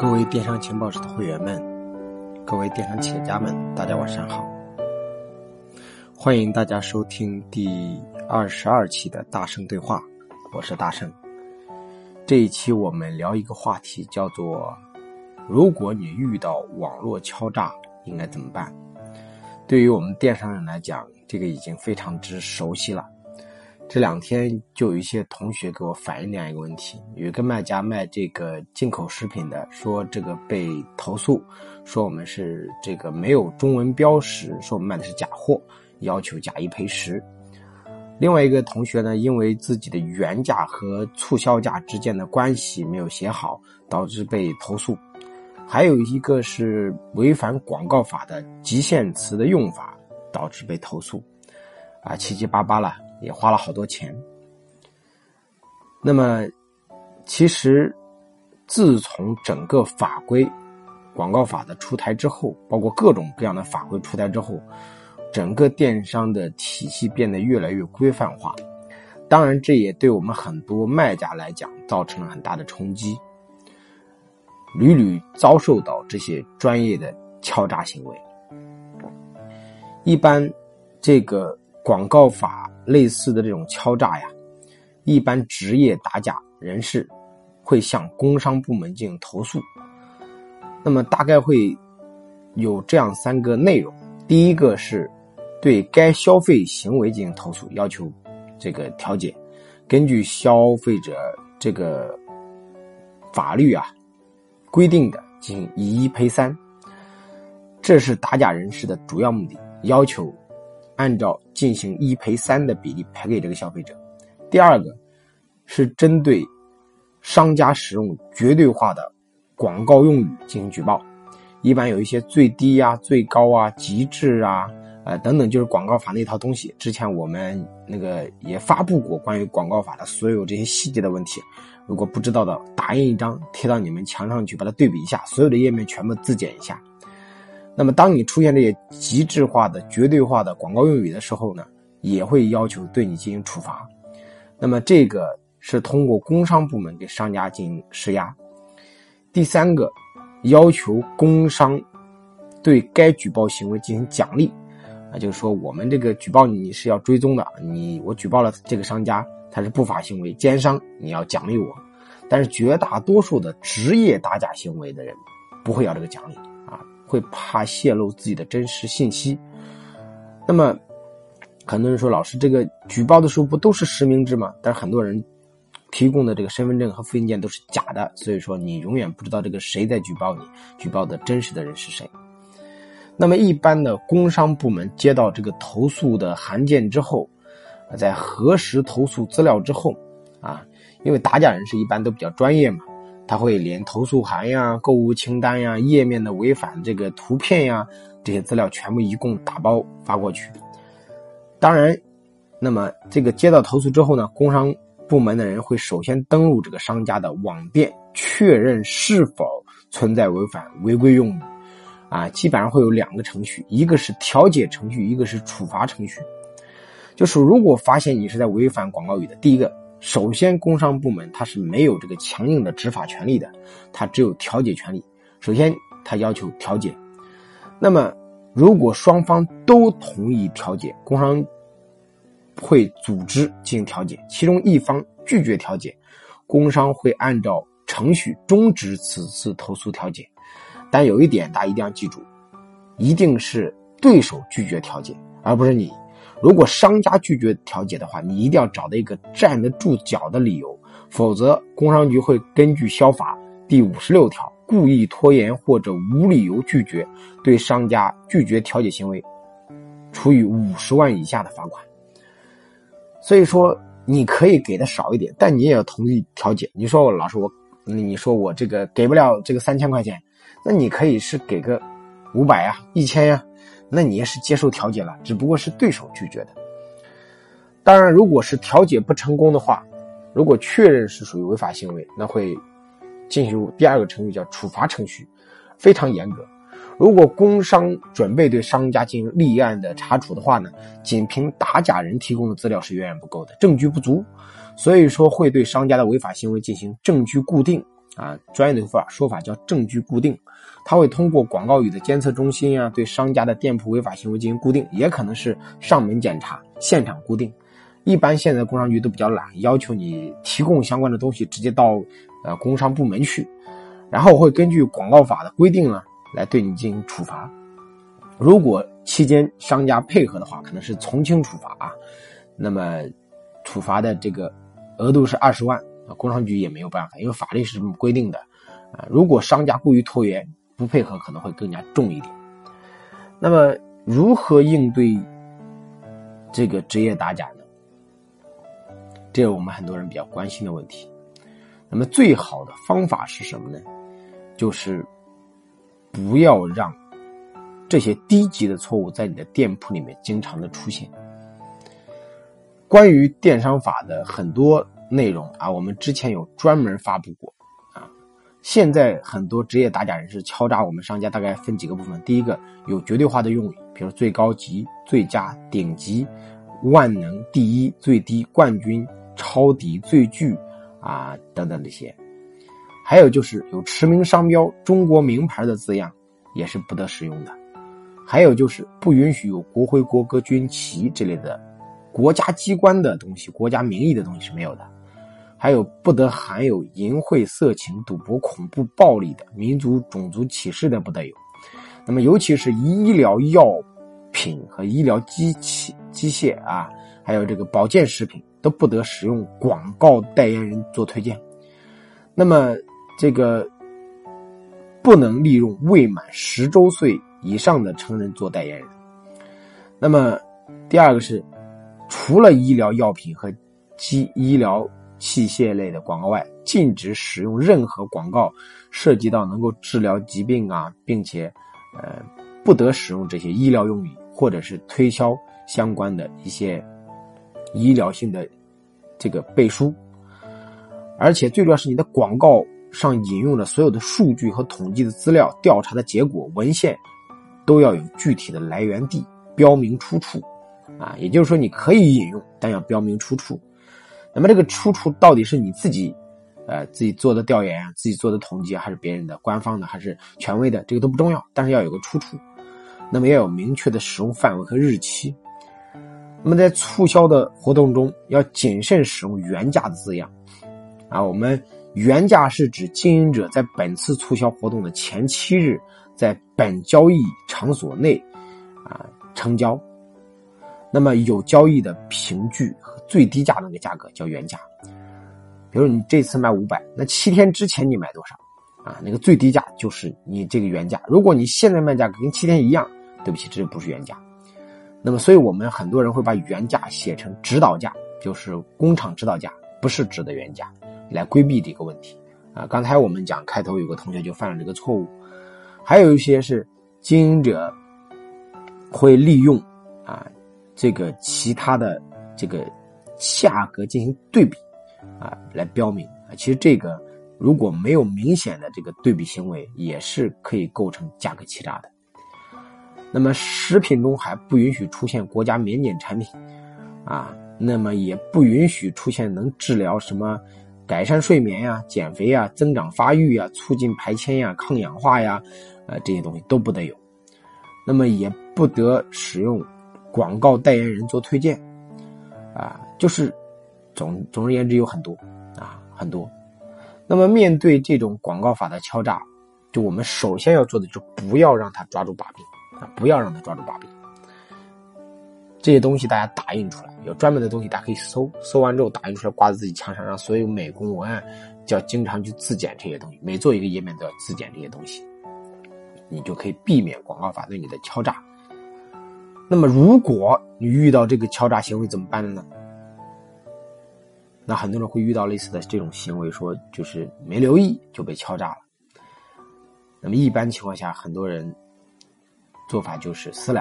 各位电商情报室的会员们，各位电商企业家们，大家晚上好！欢迎大家收听第二十二期的大圣对话，我是大圣。这一期我们聊一个话题，叫做“如果你遇到网络敲诈，应该怎么办？”对于我们电商人来讲，这个已经非常之熟悉了。这两天就有一些同学给我反映这样一个问题：有一个卖家卖这个进口食品的，说这个被投诉，说我们是这个没有中文标识，说我们卖的是假货，要求假一赔十。另外一个同学呢，因为自己的原价和促销价之间的关系没有写好，导致被投诉。还有一个是违反广告法的极限词的用法，导致被投诉。啊，七七八八了。也花了好多钱。那么，其实自从整个法规、广告法的出台之后，包括各种各样的法规出台之后，整个电商的体系变得越来越规范化。当然，这也对我们很多卖家来讲造成了很大的冲击，屡屡遭受到这些专业的敲诈行为。一般，这个广告法。类似的这种敲诈呀，一般职业打假人士会向工商部门进行投诉。那么大概会有这样三个内容：第一个是对该消费行为进行投诉，要求这个调解，根据消费者这个法律啊规定的进行以一赔三，这是打假人士的主要目的，要求。按照进行一赔三的比例赔给这个消费者。第二个是针对商家使用绝对化的广告用语进行举报，一般有一些最低啊、最高啊、极致啊、呃等等，就是广告法那套东西。之前我们那个也发布过关于广告法的所有这些细节的问题，如果不知道的，打印一张贴到你们墙上去，把它对比一下，所有的页面全部自检一下。那么，当你出现这些极致化的、绝对化的广告用语的时候呢，也会要求对你进行处罚。那么，这个是通过工商部门给商家进行施压。第三个，要求工商对该举报行为进行奖励，啊，就是说我们这个举报你是要追踪的，你我举报了这个商家，他是不法行为奸商，你要奖励我。但是绝大多数的职业打假行为的人不会要这个奖励。会怕泄露自己的真实信息，那么很多人说老师这个举报的时候不都是实名制吗？但是很多人提供的这个身份证和复印件都是假的，所以说你永远不知道这个谁在举报你，举报的真实的人是谁。那么一般的工商部门接到这个投诉的函件之后，在核实投诉资料之后，啊，因为打假人士一般都比较专业嘛。他会连投诉函呀、购物清单呀、页面的违反这个图片呀这些资料全部一共打包发过去。当然，那么这个接到投诉之后呢，工商部门的人会首先登录这个商家的网店，确认是否存在违反违规用语。啊，基本上会有两个程序，一个是调解程序，一个是处罚程序。就是如果发现你是在违反广告语的，第一个。首先，工商部门它是没有这个强硬的执法权利的，它只有调解权利。首先，它要求调解。那么，如果双方都同意调解，工商会组织进行调解。其中一方拒绝调解，工商会按照程序终止此次投诉调解。但有一点，大家一定要记住，一定是对手拒绝调解，而不是你。如果商家拒绝调解的话，你一定要找到一个站得住脚的理由，否则工商局会根据消法第五十六条，故意拖延或者无理由拒绝，对商家拒绝调解行为，处以五十万以下的罚款。所以说，你可以给的少一点，但你也要同意调解。你说我老师我，你说我这个给不了这个三千块钱，那你可以是给个五百呀，一千呀。那你也是接受调解了，只不过是对手拒绝的。当然，如果是调解不成功的话，如果确认是属于违法行为，那会进行第二个程序，叫处罚程序，非常严格。如果工商准备对商家进行立案的查处的话呢，仅凭打假人提供的资料是远远不够的，证据不足，所以说会对商家的违法行为进行证据固定啊，专业的说法说法叫证据固定，它会通过广告语的监测中心啊，对商家的店铺违法行为进行固定，也可能是上门检查、现场固定。一般现在工商局都比较懒，要求你提供相关的东西直接到呃工商部门去，然后会根据广告法的规定呢来对你进行处罚。如果期间商家配合的话，可能是从轻处罚啊。那么处罚的这个额度是二十万，工商局也没有办法，因为法律是这么规定的啊。如果商家故意拖延不配合，可能会更加重一点。那么如何应对这个职业打假呢？这是我们很多人比较关心的问题。那么最好的方法是什么呢？就是不要让这些低级的错误在你的店铺里面经常的出现。关于电商法的很多内容啊，我们之前有专门发布过啊。现在很多职业打假人士敲诈我们商家，大概分几个部分。第一个有绝对化的用语，比如最高级、最佳、顶级、万能、第一、最低、冠军。抄底最具啊等等这些，还有就是有驰名商标、中国名牌的字样，也是不得使用的。还有就是不允许有国徽、国歌、军旗之类的国家机关的东西、国家名义的东西是没有的。还有不得含有淫秽、色情、赌博、恐怖、暴力的、民族、种族歧视的不得有。那么，尤其是医疗药品和医疗机器、机械啊，还有这个保健食品。都不得使用广告代言人做推荐，那么这个不能利用未满十周岁以上的成人做代言人。那么第二个是，除了医疗药品和机医疗器械类的广告外，禁止使用任何广告涉及到能够治疗疾病啊，并且呃不得使用这些医疗用语，或者是推销相关的一些。医疗性的这个背书，而且最主要是你的广告上引用的所有的数据和统计的资料、调查的结果、文献，都要有具体的来源地，标明出处。啊，也就是说你可以引用，但要标明出处。那么这个出处到底是你自己，呃，自己做的调研，自己做的统计，还是别人的官方的，还是权威的，这个都不重要，但是要有个出处。那么要有明确的使用范围和日期。那么在促销的活动中，要谨慎使用原价的字样，啊，我们原价是指经营者在本次促销活动的前七日，在本交易场所内，啊，成交。那么有交易的凭据和最低价那个价格叫原价。比如你这次卖五百，那七天之前你买多少？啊，那个最低价就是你这个原价。如果你现在卖价跟七天一样，对不起，这就不是原价。那么，所以我们很多人会把原价写成指导价，就是工厂指导价，不是指的原价，来规避这个问题。啊，刚才我们讲开头有个同学就犯了这个错误，还有一些是经营者会利用啊这个其他的这个价格进行对比啊来标明啊，其实这个如果没有明显的这个对比行为，也是可以构成价格欺诈的。那么食品中还不允许出现国家免检产品，啊，那么也不允许出现能治疗什么改善睡眠呀、减肥呀、增长发育呀、促进排铅呀、抗氧化呀，呃，这些东西都不得有。那么也不得使用广告代言人做推荐，啊，就是总总而言之有很多啊很多。那么面对这种广告法的敲诈，就我们首先要做的就不要让他抓住把柄。啊，不要让他抓住把柄。这些东西大家打印出来，有专门的东西，大家可以搜，搜完之后打印出来挂在自己墙上，让所有美工文案就要经常去自检这些东西，每做一个页面都要自检这些东西，你就可以避免广告法对你的敲诈。那么，如果你遇到这个敲诈行为怎么办呢？那很多人会遇到类似的这种行为，说就是没留意就被敲诈了。那么一般情况下，很多人。做法就是私了，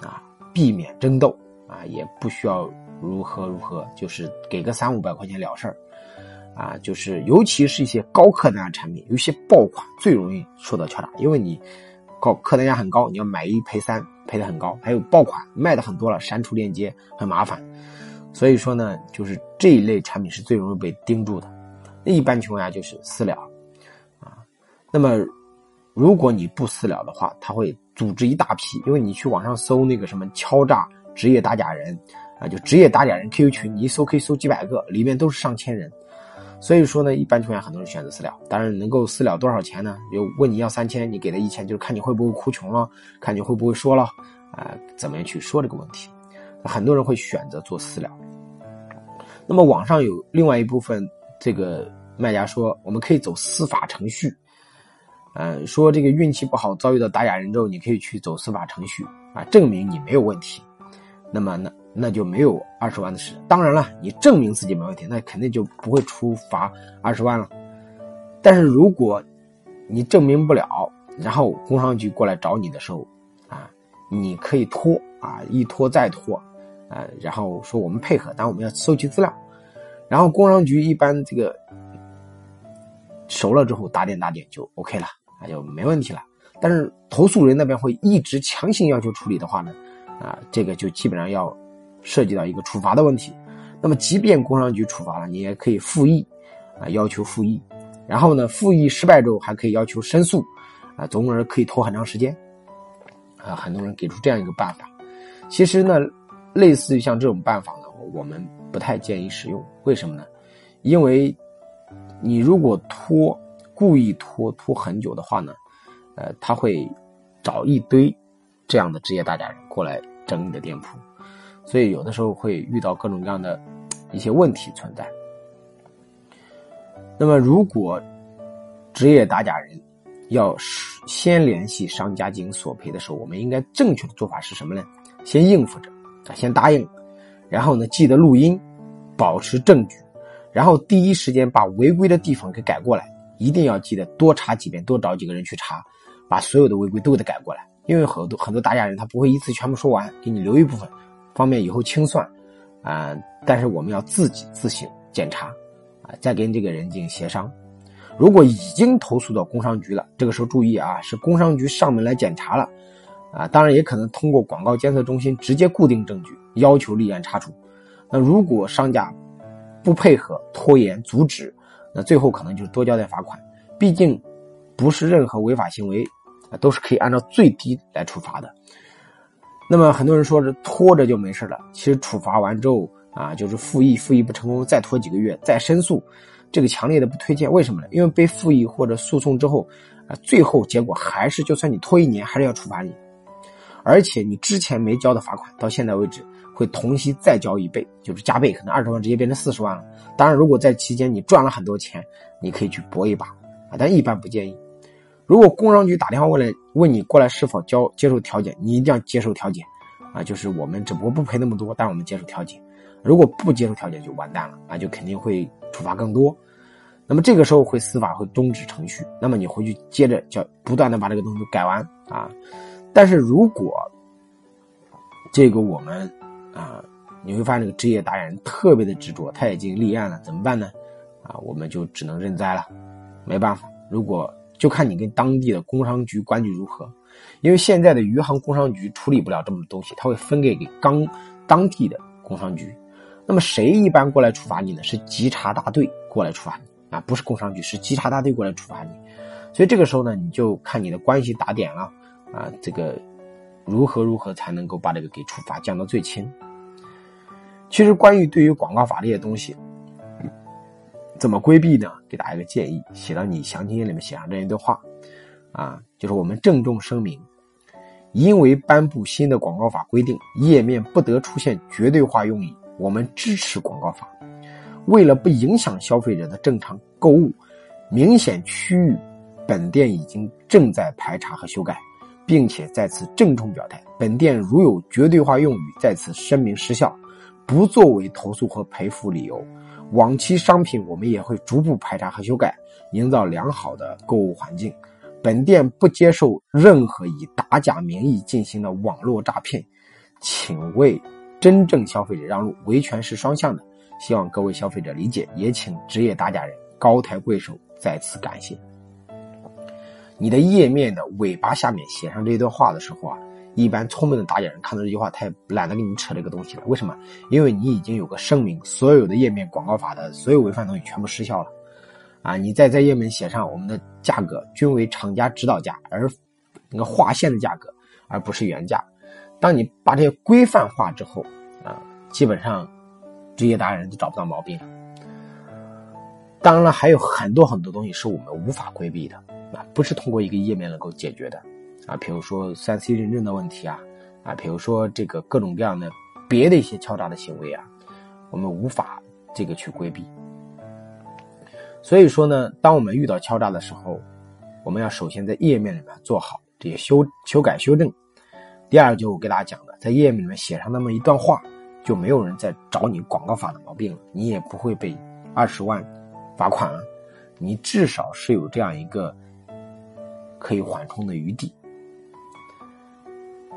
啊，避免争斗，啊，也不需要如何如何，就是给个三五百块钱了事儿，啊，就是尤其是一些高客单价产品，有些爆款最容易受到敲诈，因为你高客单价很高，你要买一赔三，赔的很高，还有爆款卖的很多了，删除链接很麻烦，所以说呢，就是这一类产品是最容易被盯住的。那一般情况下就是私了，那么，如果你不私了的话，他会组织一大批，因为你去网上搜那个什么敲诈职业打假人啊，就职业打假人 QQ 群，你一搜可以搜几百个，里面都是上千人。所以说呢，一般情况下很多人选择私了，当然能够私了多少钱呢？有问你要三千，你给他一千，就是看你会不会哭穷了，看你会不会说了啊，怎么样去说这个问题？很多人会选择做私了。那么网上有另外一部分这个卖家说，我们可以走司法程序，嗯，说这个运气不好遭遇到打假人之后，你可以去走司法程序啊，证明你没有问题。那么呢。那就没有二十万的事。当然了，你证明自己没问题，那肯定就不会处罚二十万了。但是如果你证明不了，然后工商局过来找你的时候，啊，你可以拖啊，一拖再拖，啊，然后说我们配合，但我们要收集资料。然后工商局一般这个熟了之后打点打点就 OK 了，那就没问题了。但是投诉人那边会一直强行要求处理的话呢，啊，这个就基本上要。涉及到一个处罚的问题，那么即便工商局处罚了，你也可以复议，啊，要求复议，然后呢，复议失败之后还可以要求申诉，啊，总而可以拖很长时间，啊，很多人给出这样一个办法，其实呢，类似于像这种办法呢，我们不太建议使用，为什么呢？因为你如果拖，故意拖拖很久的话呢，呃，他会找一堆这样的职业打假人过来整你的店铺。所以有的时候会遇到各种各样的一些问题存在。那么，如果职业打假人要先联系商家进行索赔的时候，我们应该正确的做法是什么呢？先应付着，啊，先答应，然后呢，记得录音，保持证据，然后第一时间把违规的地方给改过来，一定要记得多查几遍，多找几个人去查，把所有的违规都给他改过来。因为很多很多打假人他不会一次全部说完，给你留一部分。方便以后清算，啊，但是我们要自己自行检查，啊，再跟这个人进行协商。如果已经投诉到工商局了，这个时候注意啊，是工商局上门来检查了，啊，当然也可能通过广告监测中心直接固定证据，要求立案查处。那如果商家不配合、拖延、阻止，那最后可能就是多交点罚款。毕竟不是任何违法行为啊，都是可以按照最低来处罚的。那么很多人说是拖着就没事了，其实处罚完之后啊，就是复议，复议不成功，再拖几个月，再申诉，这个强烈的不推荐。为什么呢？因为被复议或者诉讼之后，啊，最后结果还是，就算你拖一年，还是要处罚你，而且你之前没交的罚款，到现在为止会同期再交一倍，就是加倍，可能二十万直接变成四十万了。当然，如果在期间你赚了很多钱，你可以去搏一把啊，但一般不建议。如果工商局打电话过来问你过来是否交接受调解，你一定要接受调解，啊，就是我们只不过不赔那么多，但我们接受调解。如果不接受调解就完蛋了，啊，就肯定会处罚更多。那么这个时候会司法会终止程序，那么你回去接着叫不断的把这个东西改完啊。但是如果这个我们啊，你会发现这个职业打假人特别的执着，他已经立案了，怎么办呢？啊，我们就只能认栽了，没办法。如果就看你跟当地的工商局关系如何，因为现在的余杭工商局处理不了这么多东西，他会分给给刚当地的工商局。那么谁一般过来处罚你呢？是稽查大队过来处罚你啊，不是工商局，是稽查大队过来处罚你。所以这个时候呢，你就看你的关系打点了啊，这个如何如何才能够把这个给处罚降到最轻。其实关于对于广告法这些东西。怎么规避呢？给大家一个建议，写到你详情页里面写上这样一段话，啊，就是我们郑重声明，因为颁布新的广告法规定，页面不得出现绝对化用语，我们支持广告法。为了不影响消费者的正常购物，明显区域，本店已经正在排查和修改，并且在此郑重表态，本店如有绝对化用语，在此声明失效，不作为投诉和赔付理由。往期商品我们也会逐步排查和修改，营造良好的购物环境。本店不接受任何以打假名义进行的网络诈骗，请为真正消费者让路。维权是双向的，希望各位消费者理解，也请职业打假人高抬贵手，再次感谢。你的页面的尾巴下面写上这段话的时候啊。一般聪明的打假人看到这句话，他也懒得跟你扯这个东西了。为什么？因为你已经有个声明，所有的页面广告法的所有违反东西全部失效了，啊，你再在页面写上我们的价格均为厂家指导价，而那个划线的价格，而不是原价。当你把这些规范化之后，啊，基本上职业达人都找不到毛病了。当然了，还有很多很多东西是我们无法规避的，啊，不是通过一个页面能够解决的，啊，比如说三 C 认证的问题啊，啊，比如说这个各种各样的别的一些敲诈的行为啊，我们无法这个去规避。所以说呢，当我们遇到敲诈的时候，我们要首先在页面里面做好这些修修改修正。第二，就我给大家讲的，在页面里面写上那么一段话，就没有人再找你广告法的毛病了，你也不会被二十万罚款了。你至少是有这样一个可以缓冲的余地。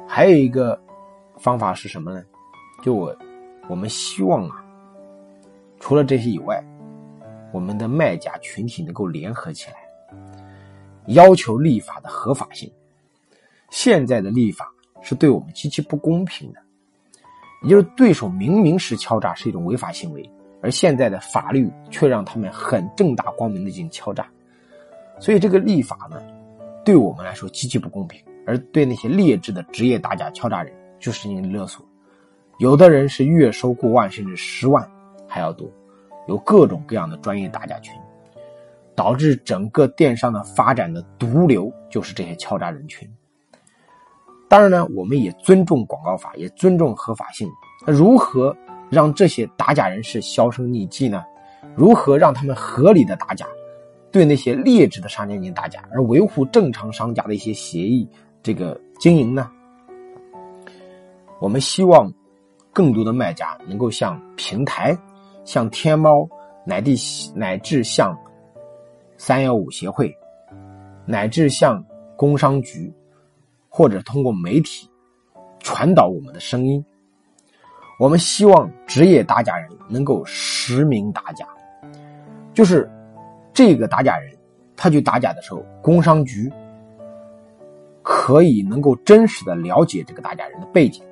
还有一个方法是什么呢？就我我们希望啊，除了这些以外。我们的卖家群体能够联合起来，要求立法的合法性。现在的立法是对我们极其不公平的，也就是对手明明是敲诈是一种违法行为，而现在的法律却让他们很正大光明的进行敲诈。所以这个立法呢，对我们来说极其不公平，而对那些劣质的职业打假敲诈人就是进行勒索，有的人是月收过万甚至十万还要多。有各种各样的专业打假群，导致整个电商的发展的毒瘤就是这些敲诈人群。当然呢，我们也尊重广告法，也尊重合法性。那如何让这些打假人士销声匿迹呢？如何让他们合理的打假，对那些劣质的商家进行打假，而维护正常商家的一些协议这个经营呢？我们希望更多的卖家能够向平台。像天猫，乃至乃至像三幺五协会，乃至像工商局，或者通过媒体传导我们的声音。我们希望职业打假人能够实名打假，就是这个打假人，他去打假的时候，工商局可以能够真实的了解这个打假人的背景。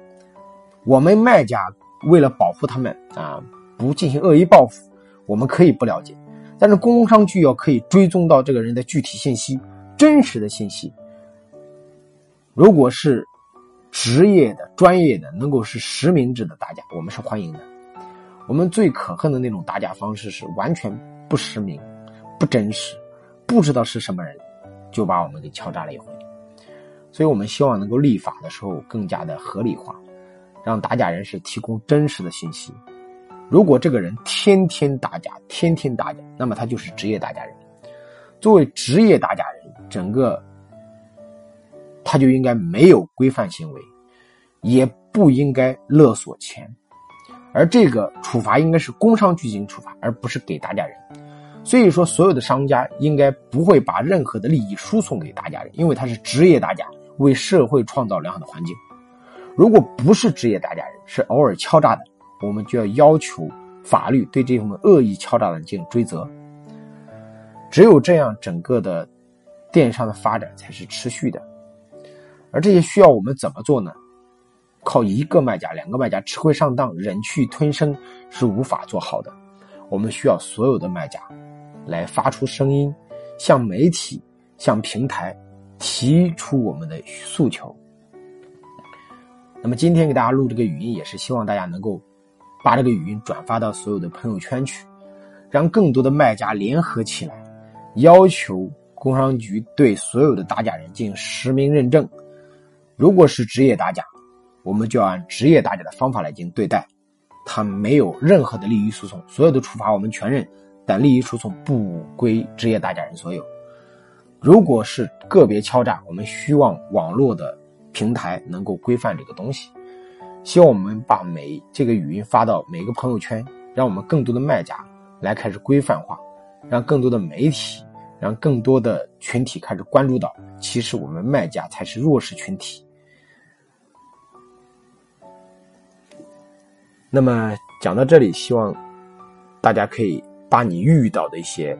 我们卖家为了保护他们啊。不进行恶意报复，我们可以不了解，但是工商局要可以追踪到这个人的具体信息、真实的信息。如果是职业的、专业的，能够是实名制的打假，我们是欢迎的。我们最可恨的那种打假方式是完全不实名、不真实，不知道是什么人，就把我们给敲诈了一回。所以我们希望能够立法的时候更加的合理化，让打假人士提供真实的信息。如果这个人天天打假，天天打假，那么他就是职业打假人。作为职业打假人，整个他就应该没有规范行为，也不应该勒索钱，而这个处罚应该是工商局进行处罚，而不是给打假人。所以说，所有的商家应该不会把任何的利益输送给打假人，因为他是职业打假，为社会创造良好的环境。如果不是职业打假人，是偶尔敲诈的。我们就要要求法律对这种恶意敲诈的进行追责。只有这样，整个的电商的发展才是持续的。而这些需要我们怎么做呢？靠一个卖家、两个卖家吃亏上当、忍气吞声是无法做好的。我们需要所有的卖家来发出声音，向媒体、向平台提出我们的诉求。那么今天给大家录这个语音，也是希望大家能够。把这个语音转发到所有的朋友圈去，让更多的卖家联合起来，要求工商局对所有的打假人进行实名认证。如果是职业打假，我们就要按职业打假的方法来进行对待，他没有任何的利益输送，所有的处罚我们全认，但利益输送不归职业打假人所有。如果是个别敲诈，我们希望网络的平台能够规范这个东西。希望我们把每这个语音发到每个朋友圈，让我们更多的卖家来开始规范化，让更多的媒体，让更多的群体开始关注到，其实我们卖家才是弱势群体。那么讲到这里，希望大家可以把你遇到的一些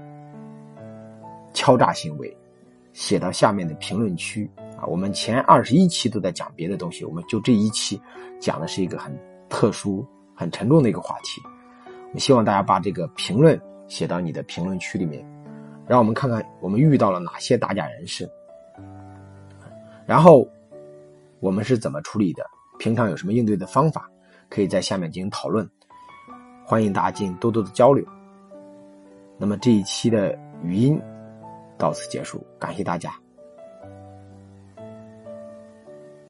敲诈行为写到下面的评论区啊。我们前二十一期都在讲别的东西，我们就这一期讲的是一个很特殊、很沉重的一个话题。我希望大家把这个评论写到你的评论区里面，让我们看看我们遇到了哪些打假人士，然后我们是怎么处理的，平常有什么应对的方法，可以在下面进行讨论，欢迎大家进行多多的交流。那么这一期的语音到此结束，感谢大家。